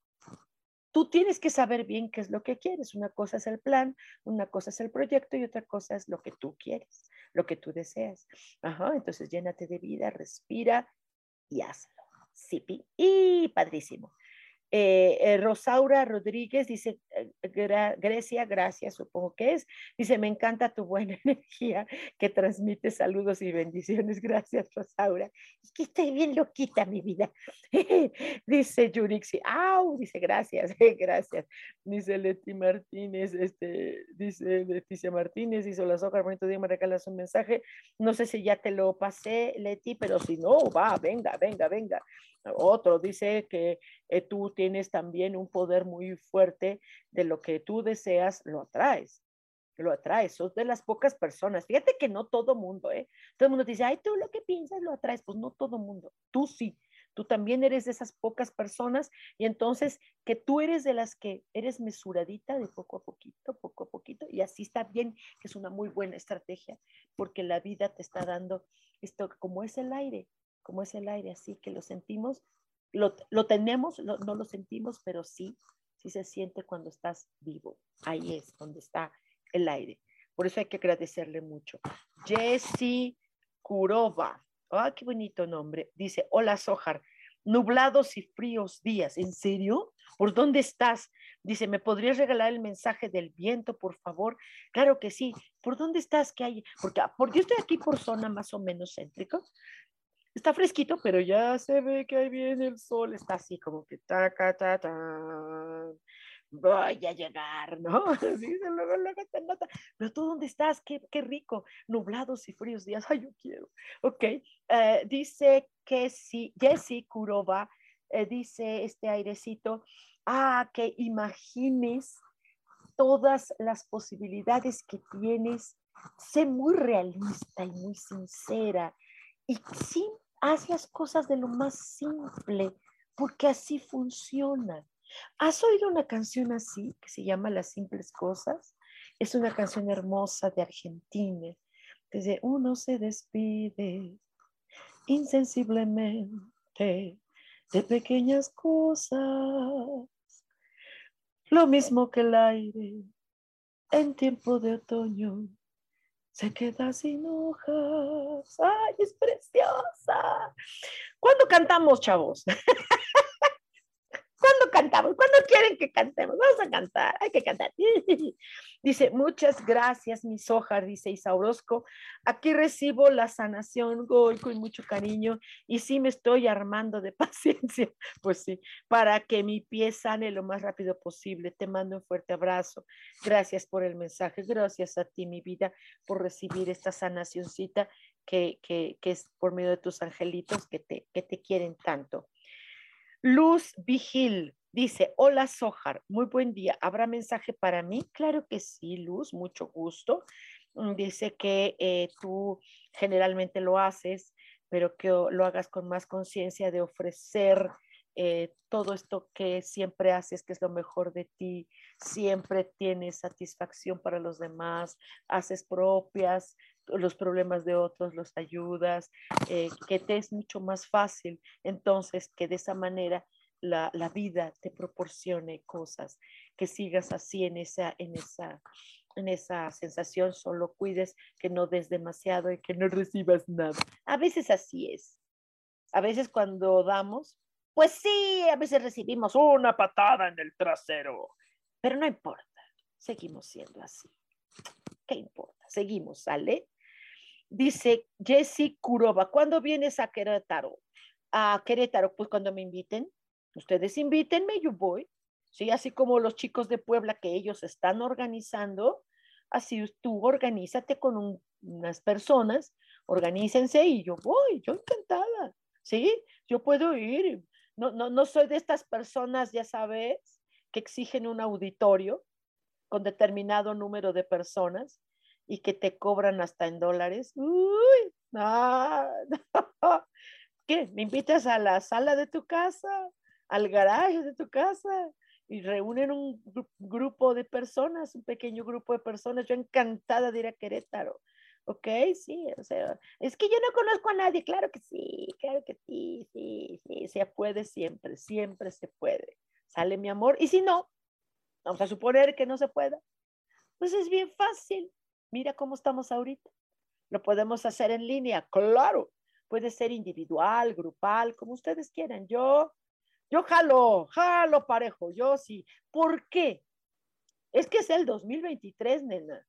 tú tienes que saber bien qué es lo que quieres. Una cosa es el plan, una cosa es el proyecto y otra cosa es lo que tú quieres, lo que tú deseas. Ajá, entonces llénate de vida, respira y hazlo. Sí, y padrísimo. Eh, eh, Rosaura Rodríguez dice, Grecia, gracias, supongo que es. Dice, me encanta tu buena (laughs) energía que transmite saludos y bendiciones. Gracias, Rosaura. Es que estoy bien loquita, mi vida. (laughs) dice Yurixi, ¡au! Dice, gracias, (laughs) gracias. Dice Leti Martínez, este, dice Leticia Martínez, dice, las hojas, bonito día, me regalas un mensaje. No sé si ya te lo pasé, Leti, pero si no, va, venga, venga, venga. Otro dice que tú tienes también un poder muy fuerte de lo que tú deseas, lo atraes. Lo atraes, sos de las pocas personas. Fíjate que no todo mundo, ¿eh? Todo el mundo te dice, ay, tú lo que piensas lo atraes. Pues no todo mundo, tú sí. Tú también eres de esas pocas personas y entonces que tú eres de las que eres mesuradita de poco a poquito, poco a poquito y así está bien, que es una muy buena estrategia porque la vida te está dando esto como es el aire, como es el aire, así que lo sentimos, lo, tenemos, no lo sentimos, pero sí, sí se siente cuando estás vivo. Ahí es donde está el aire. Por eso hay que agradecerle mucho. Jessie Kurova Ah, qué bonito nombre. Dice, hola Sojar, nublados y fríos días. ¿En serio? ¿Por dónde estás? Dice, ¿me podrías regalar el mensaje del viento, por favor? Claro que sí. ¿Por dónde estás? ¿Qué hay? Porque, ah, porque yo estoy aquí por zona más o menos céntrica. Está fresquito, pero ya se ve que ahí viene el sol. Está así como que ta, ta, ta, voy a llegar, ¿no? (laughs) Así, luego, luego te nota. Pero tú, ¿dónde estás? Qué, qué rico. Nublados y fríos días. (laughs) Ay, yo quiero. Ok. Eh, dice que si, Jessie Kurova, eh, dice este airecito, ah, que imagines todas las posibilidades que tienes. Sé muy realista y muy sincera. Y sí, haz las cosas de lo más simple, porque así funciona. ¿Has oído una canción así que se llama Las simples cosas? Es una canción hermosa de Argentina. Desde uno se despide insensiblemente de pequeñas cosas. Lo mismo que el aire en tiempo de otoño se queda sin hojas. ¡Ay, es preciosa! ¿Cuándo cantamos, chavos? (laughs) ¿Cuándo cantamos? ¿Cuándo quieren que cantemos? Vamos a cantar, hay que cantar. (laughs) Dice, muchas gracias, mi sojar, dice Isaurosco. Aquí recibo la sanación, Goy, con mucho cariño, y sí me estoy armando de (laughs) paciencia, pues sí, para que mi pie sane lo más rápido posible. Te mando un fuerte abrazo. Gracias por el mensaje, gracias a ti, mi vida, por recibir esta sanacióncita que, que, que es por medio de tus angelitos que te, que te quieren tanto. Luz Vigil dice, hola Sojar, muy buen día. ¿Habrá mensaje para mí? Claro que sí, Luz, mucho gusto. Mm, dice que eh, tú generalmente lo haces, pero que lo hagas con más conciencia de ofrecer eh, todo esto que siempre haces, que es lo mejor de ti, siempre tienes satisfacción para los demás, haces propias los problemas de otros, los ayudas, eh, que te es mucho más fácil. Entonces, que de esa manera la, vida te proporcione cosas, que sigas así en esa, en esa, en esa sensación, solo cuides que no des demasiado y que no recibas nada. A veces así es. A veces cuando damos, pues sí, a veces recibimos una patada en el trasero, pero no importa, seguimos siendo así. ¿Qué importa? Seguimos, ¿sale? Dice Jessie Kurova, ¿cuándo vienes a Querétaro? A Querétaro, pues cuando me inviten. Ustedes invítenme, yo voy. Sí, así como los chicos de Puebla que ellos están organizando, así tú organízate con unas personas, organícense y yo voy, yo encantada. Sí, yo puedo ir. No, no, no soy de estas personas, ya sabes, que exigen un auditorio con determinado número de personas y que te cobran hasta en dólares. Uy, no, (laughs) ¿Qué? ¿Me invitas a la sala de tu casa? ¿Al garaje de tu casa? Y reúnen un grupo de personas, un pequeño grupo de personas. Yo encantada de ir a Querétaro. ¿Ok? Sí, o sea, es que yo no conozco a nadie. Claro que sí, claro que sí, sí, sí, se puede siempre, siempre se puede. Sale mi amor. Y si no, vamos a suponer que no se pueda, pues es bien fácil Mira cómo estamos ahorita. Lo podemos hacer en línea, claro. Puede ser individual, grupal, como ustedes quieran. Yo, yo jalo, jalo parejo, yo sí. ¿Por qué? Es que es el 2023, nena.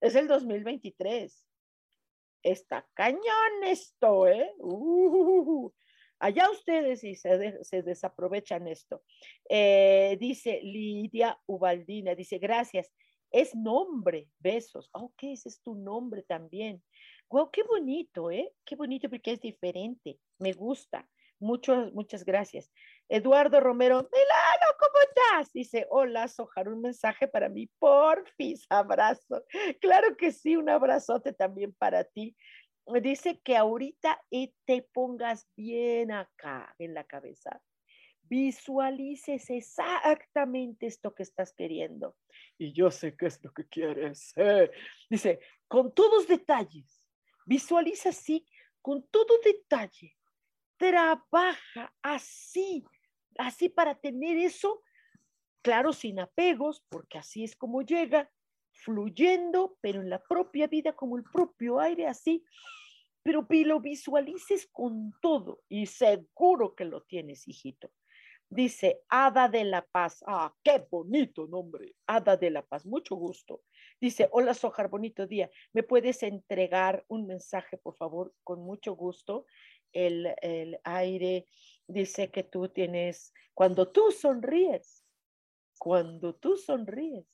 Es el 2023. Está cañón esto, ¿eh? Uh, allá ustedes sí se, desaprovechan esto. Eh, dice Lidia Ubaldina, dice, gracias es nombre, besos. Ok, ese es tu nombre también. Wow, qué bonito, ¿eh? Qué bonito porque es diferente. Me gusta. Muchos, muchas gracias. Eduardo Romero, Milano, ¿cómo estás? Dice, hola, Sojar, un mensaje para mí, porfis, (laughs) abrazo. Claro que sí, un abrazote también para ti. Dice que ahorita te pongas bien acá en la cabeza. Visualices exactamente esto que estás queriendo. Y yo sé qué es lo que quieres. Dice, con todos detalles. Visualiza así, con todo detalle trabaja así, así para tener eso, claro, sin apegos, porque así es como llega, fluyendo, pero en la propia vida como el propio aire, así, pero lo visualices con todo y seguro que lo tienes, hijito. Dice, Hada de la Paz. Ah, qué bonito nombre. Hada de la Paz. Mucho gusto. Dice, hola Sojar, bonito día. ¿Me puedes entregar un mensaje, por favor? Con mucho gusto el, aire, dice que tú tienes, cuando tú sonríes, cuando tú sonríes,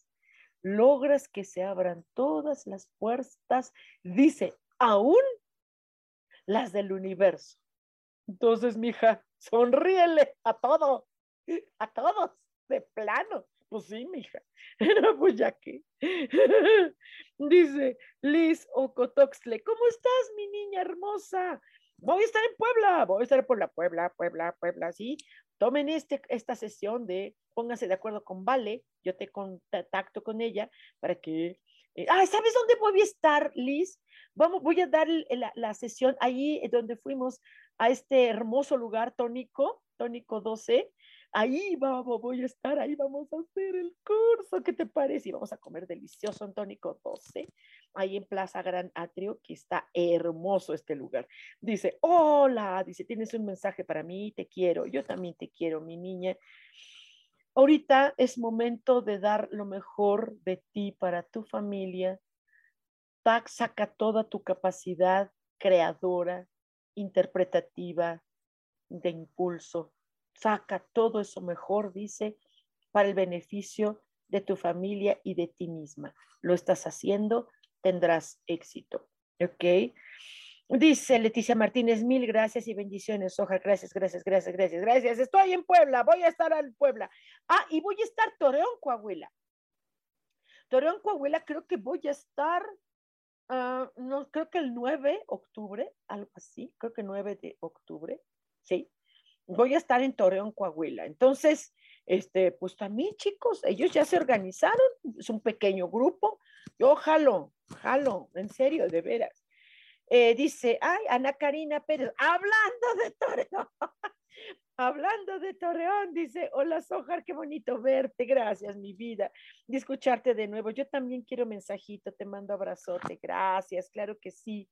logras que se abran todas las puertas, dice, aún las del universo. Entonces, mija, sonríele a todo, a todos, de plano. Pues sí, mija. No, pues ya que. Dice Liz Ocotoxle, ¿cómo estás, mi niña hermosa? Voy a estar en Puebla, voy a estar por la Puebla, Puebla, Puebla, sí. Tomen este, esta sesión de, pónganse de acuerdo con Vale, yo te contacto con ella para que... Eh, ah, ¿sabes dónde voy a estar, Liz? Vamos, voy a dar la, la sesión ahí donde fuimos a este hermoso lugar tónico, tónico 12, ahí vamos, voy a estar, ahí vamos a hacer el curso, ¿qué te parece? Y vamos a comer delicioso en Tónico 12, ahí en Plaza Gran Atrio, que está hermoso este lugar. Dice, hola, dice, tienes un mensaje para mí, te quiero, yo también te quiero, mi niña. Ahorita es momento de dar lo mejor de ti para tu familia. saca toda tu capacidad creadora, interpretativa, de impulso, saca todo eso mejor, dice, para el beneficio de tu familia y de ti misma. Lo estás haciendo, tendrás éxito. ¿Ok? Dice Leticia Martínez, mil gracias y bendiciones, Soja. Gracias, gracias, gracias, gracias, gracias. Estoy en Puebla, voy a estar en Puebla. Ah, y voy a estar Torreón, Coahuila. Torreón, Coahuila, creo que voy a estar, ah, no, creo que el 9 de octubre, algo así, creo que 9 de octubre, sí voy a estar en Torreón, Coahuila. Entonces, este, pues también chicos, ellos ya se organizaron, es un pequeño grupo. Yo jalo, jalo, en serio, de veras. Eh, dice, ay, Ana Karina Pérez, hablando de Torreón, (laughs) hablando de Torreón, dice, hola Sojar, qué bonito verte, gracias mi vida, y escucharte de nuevo. Yo también quiero mensajito, te mando abrazote, gracias, claro que sí,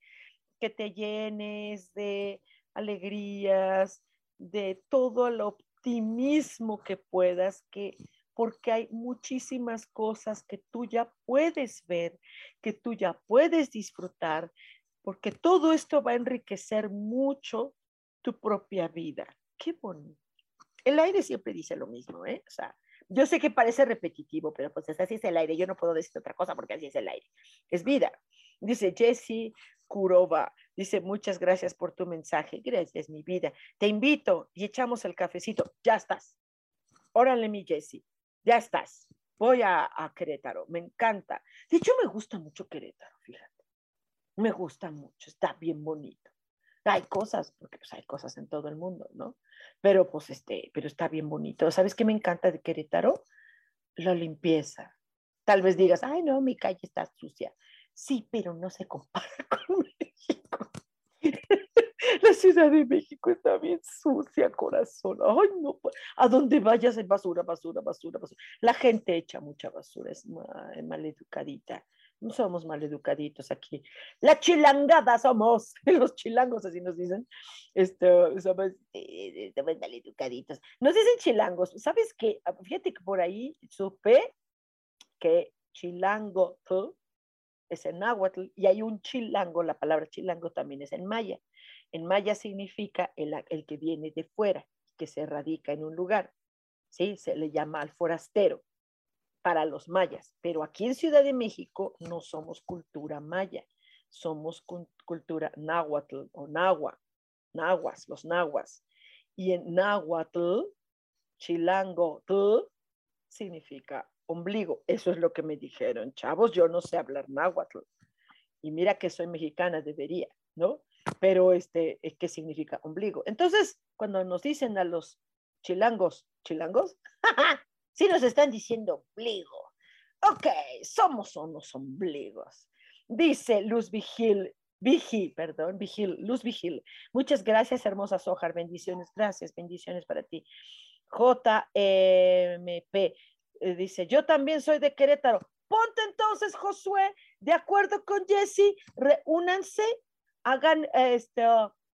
que te llenes de alegrías, de todo el optimismo que puedas, que porque hay muchísimas cosas que tú ya puedes ver, que tú ya puedes disfrutar, porque todo esto va a enriquecer mucho tu propia vida. Qué bonito. El aire siempre dice lo mismo, ¿eh? O sea, yo sé que parece repetitivo, pero pues así es el aire. Yo no puedo decir otra cosa porque así es el aire. Es vida. Dice Jesse Kurova, Dice, muchas gracias por tu mensaje. Gracias, mi vida. Te invito y echamos el cafecito. Ya estás. Órale, mi Jessie. Ya estás. Voy a, Querétaro. Me encanta. De hecho, me gusta mucho Querétaro, fíjate. Me gusta mucho. Está bien bonito. Hay cosas, porque pues hay cosas en todo el mundo, ¿no? Pero pues este, pero está bien bonito. ¿Sabes qué me encanta de Querétaro? La limpieza. Tal vez digas, ay, no, mi calle está sucia. Sí, pero no se compara (laughs) con (laughs) la Ciudad de México está bien sucia, corazón. Ay, no. A donde vayas es basura, basura, basura, basura. La gente echa mucha basura, es mal, educadita. No somos mal educaditos aquí. La chilangada somos, (laughs) los chilangos así nos dicen. Esto, somos, eh, mal educaditos. Nos dicen chilangos. ¿Sabes qué? Ah, fíjate que por ahí supe que chilango es en náhuatl y hay un chilango, la palabra chilango también es en maya. En maya significa el, que viene de fuera, que se radica en un lugar. ¿sí? Se le llama al forastero para los mayas, pero aquí en Ciudad de México no somos cultura maya, somos cultura náhuatl o nahua, nahuas, los nahuas. Y en náhuatl chilango, tú, significa ombligo. Eso es lo que me dijeron, chavos, yo no sé hablar náhuatl. Y mira que soy mexicana, debería, ¿no? Pero este, ¿qué significa ombligo? Entonces, cuando nos dicen a los chilangos, chilangos, (laughs) sí nos están diciendo ombligo. Ok, somos unos ombligos. Dice Luz Vigil, Vigil, perdón, Vigil, Luz Vigil. Muchas gracias, hermosa Sojar. Bendiciones, gracias, bendiciones para ti. JMP eh, dice, yo también soy de Querétaro. Ponte entonces, Josué, de acuerdo con Jesse, reúnanse, hagan este,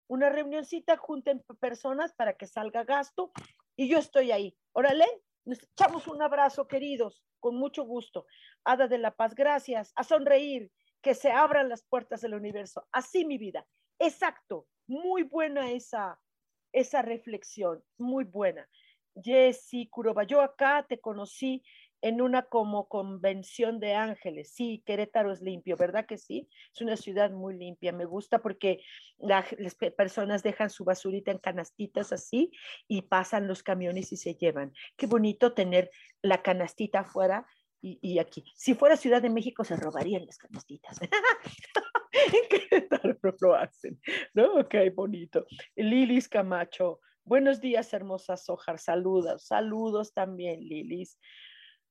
una reunioncita, junten personas para que salga gasto y yo estoy ahí. Órale, nos echamos un abrazo, queridos, con mucho gusto. Hada de la Paz, gracias. A sonreír, que se abran las puertas del universo. Así mi vida. Exacto. Muy buena esa, esa reflexión, muy buena. Jessy Curoba, yo acá te conocí en una como convención de ángeles. Sí, Querétaro es limpio, ¿verdad que sí? Es una ciudad muy limpia. Me gusta porque las personas dejan su basurita en canastitas así y pasan los camiones y se llevan. Qué bonito tener la canastita afuera y, aquí. Si fuera Ciudad de México, se robarían las canastitas. (laughs) en Querétaro no lo hacen, ¿no? Ok, bonito. Lilis Camacho. Buenos días, hermosas Sojar. Saludos, saludos también, Lilis.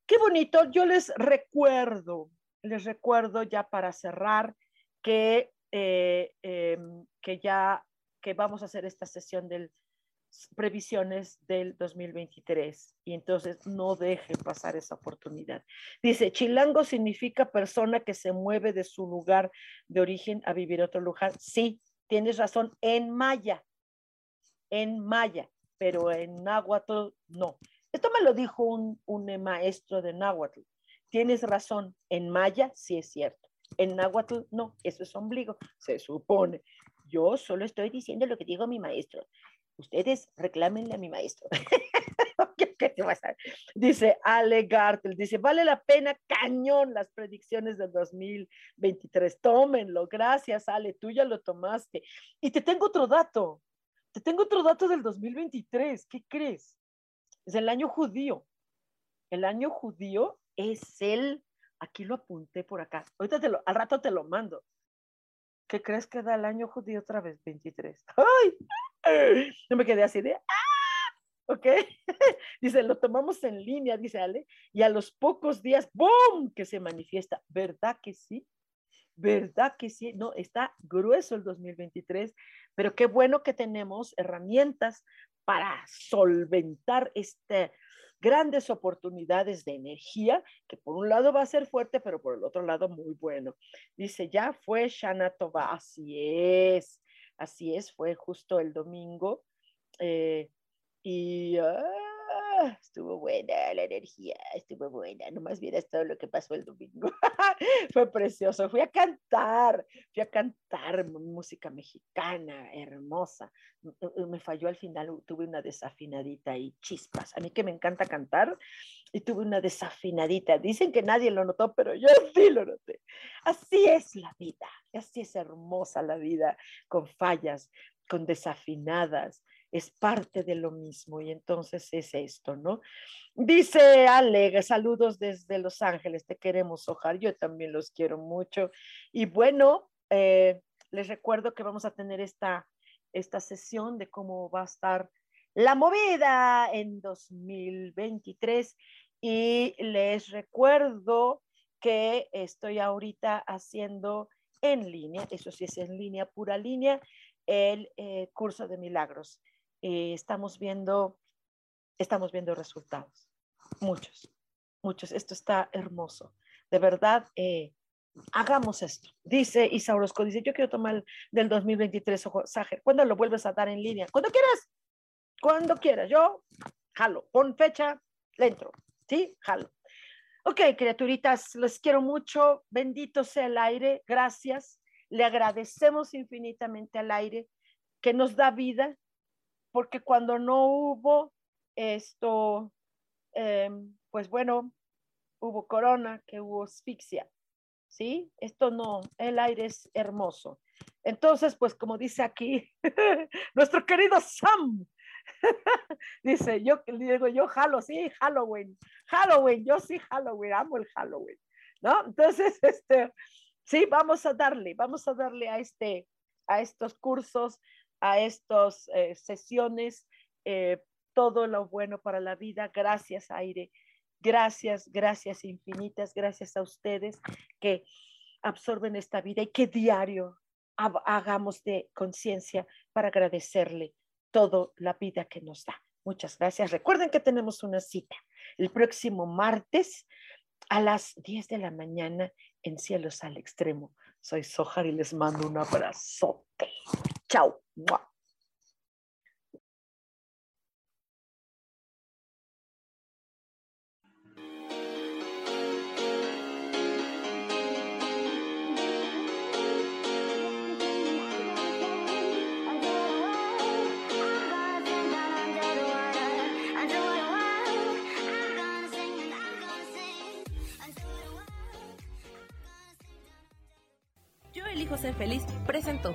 Qué bonito. Yo les recuerdo, les recuerdo ya para cerrar que, eh, em, que ya que vamos a hacer esta sesión del previsiones del 2023 y entonces no dejen pasar esa oportunidad. Dice, chilango significa persona que se mueve de su lugar de origen a vivir otro lugar. Sí, tienes razón, en maya, en maya, pero en náhuatl no. Esto me lo dijo un, un maestro de náhuatl. Tienes razón, en maya sí es cierto. En náhuatl no, eso es ombligo, se supone. Yo solo estoy diciendo lo que digo mi maestro ustedes reclámenle a mi maestro. (laughs) ¿Qué te vas a... Dice Ale Gartel, dice, vale la pena cañón las predicciones del 2023. Tómenlo, gracias Ale, tú ya lo tomaste. Y te tengo otro dato, te tengo otro dato del 2023, ¿qué crees? Es el año judío. El año judío es el, aquí lo apunté por acá, ahorita te lo, al rato te lo mando. ¿Qué crees que da el año judío otra vez? 23. ¡Ay! No me quedé así de, ¡ah! ¿Ok? (laughs) dice, lo tomamos en línea, dice Ale, y a los pocos días, ¡boom! que se manifiesta. ¿Verdad que sí? ¿Verdad que sí? No, está grueso el 2023, pero qué bueno que tenemos herramientas para solventar este, grandes oportunidades de energía, que por un lado va a ser fuerte, pero por el otro lado muy bueno. Dice, ya fue Shana Toba, así es. Así es, fue justo el domingo. Eh, y ah, (laughs) estuvo buena la energía, estuvo buena. No más bien es todo lo que pasó el domingo. (laughs) fue precioso. Fui a cantar, fui a cantar música mexicana, hermosa. Me falló al final, tuve una desafinadita y chispas. A mí que me encanta cantar y tuve una desafinadita. Dicen que nadie lo notó, pero yo (laughs) sí lo noté. Así es la vida, así es hermosa la vida, con fallas, con desafinadas, es parte de lo mismo y entonces es esto, ¿no? Dice Ale, saludos desde Los Ángeles, te queremos, Ojar, yo también los quiero mucho. Y bueno, eh, les recuerdo que vamos a tener esta, esta sesión de cómo va a estar la movida en 2023 y les recuerdo que estoy ahorita haciendo en línea, eso sí es en línea, pura línea, el eh, curso de milagros. Eh, estamos viendo, estamos viendo resultados, muchos, muchos. Esto está hermoso. De verdad, eh, hagamos esto. Dice Isa Orozco, dice, yo quiero tomar del 2023, Sager. ¿Cuándo lo vuelves a dar en línea? Cuando quieras, cuando quieras. Yo, jalo, pon fecha, le entro. ¿Sí? Jalo. Ok, criaturitas, les quiero mucho. Bendito sea el aire. Gracias. Le agradecemos infinitamente al aire que nos da vida, porque cuando no hubo esto, em, pues bueno, hubo corona, que hubo asfixia, ¿sí? Esto no, el aire es hermoso. Entonces, pues como dice aquí (laughs) nuestro querido Sam, (laughs) Dice, yo digo, yo jalo, sí, Halloween, Halloween, yo sí Halloween, amo el Halloween, ¿no? Entonces, (laughs) este, sí, vamos a darle, vamos a darle a este, a estos cursos, a estas eh, sesiones, eh, todo lo bueno para la vida. Gracias, Aire. Gracias, gracias infinitas, gracias a ustedes que absorben esta vida y que diario hagamos de conciencia para agradecerle toda la vida que nos da. Muchas gracias. Recuerden que tenemos una cita el próximo martes a las 10 de la mañana en Cielos al Extremo. Soy Sojar y les mando un abrazote. Chao. Ser feliz presentó.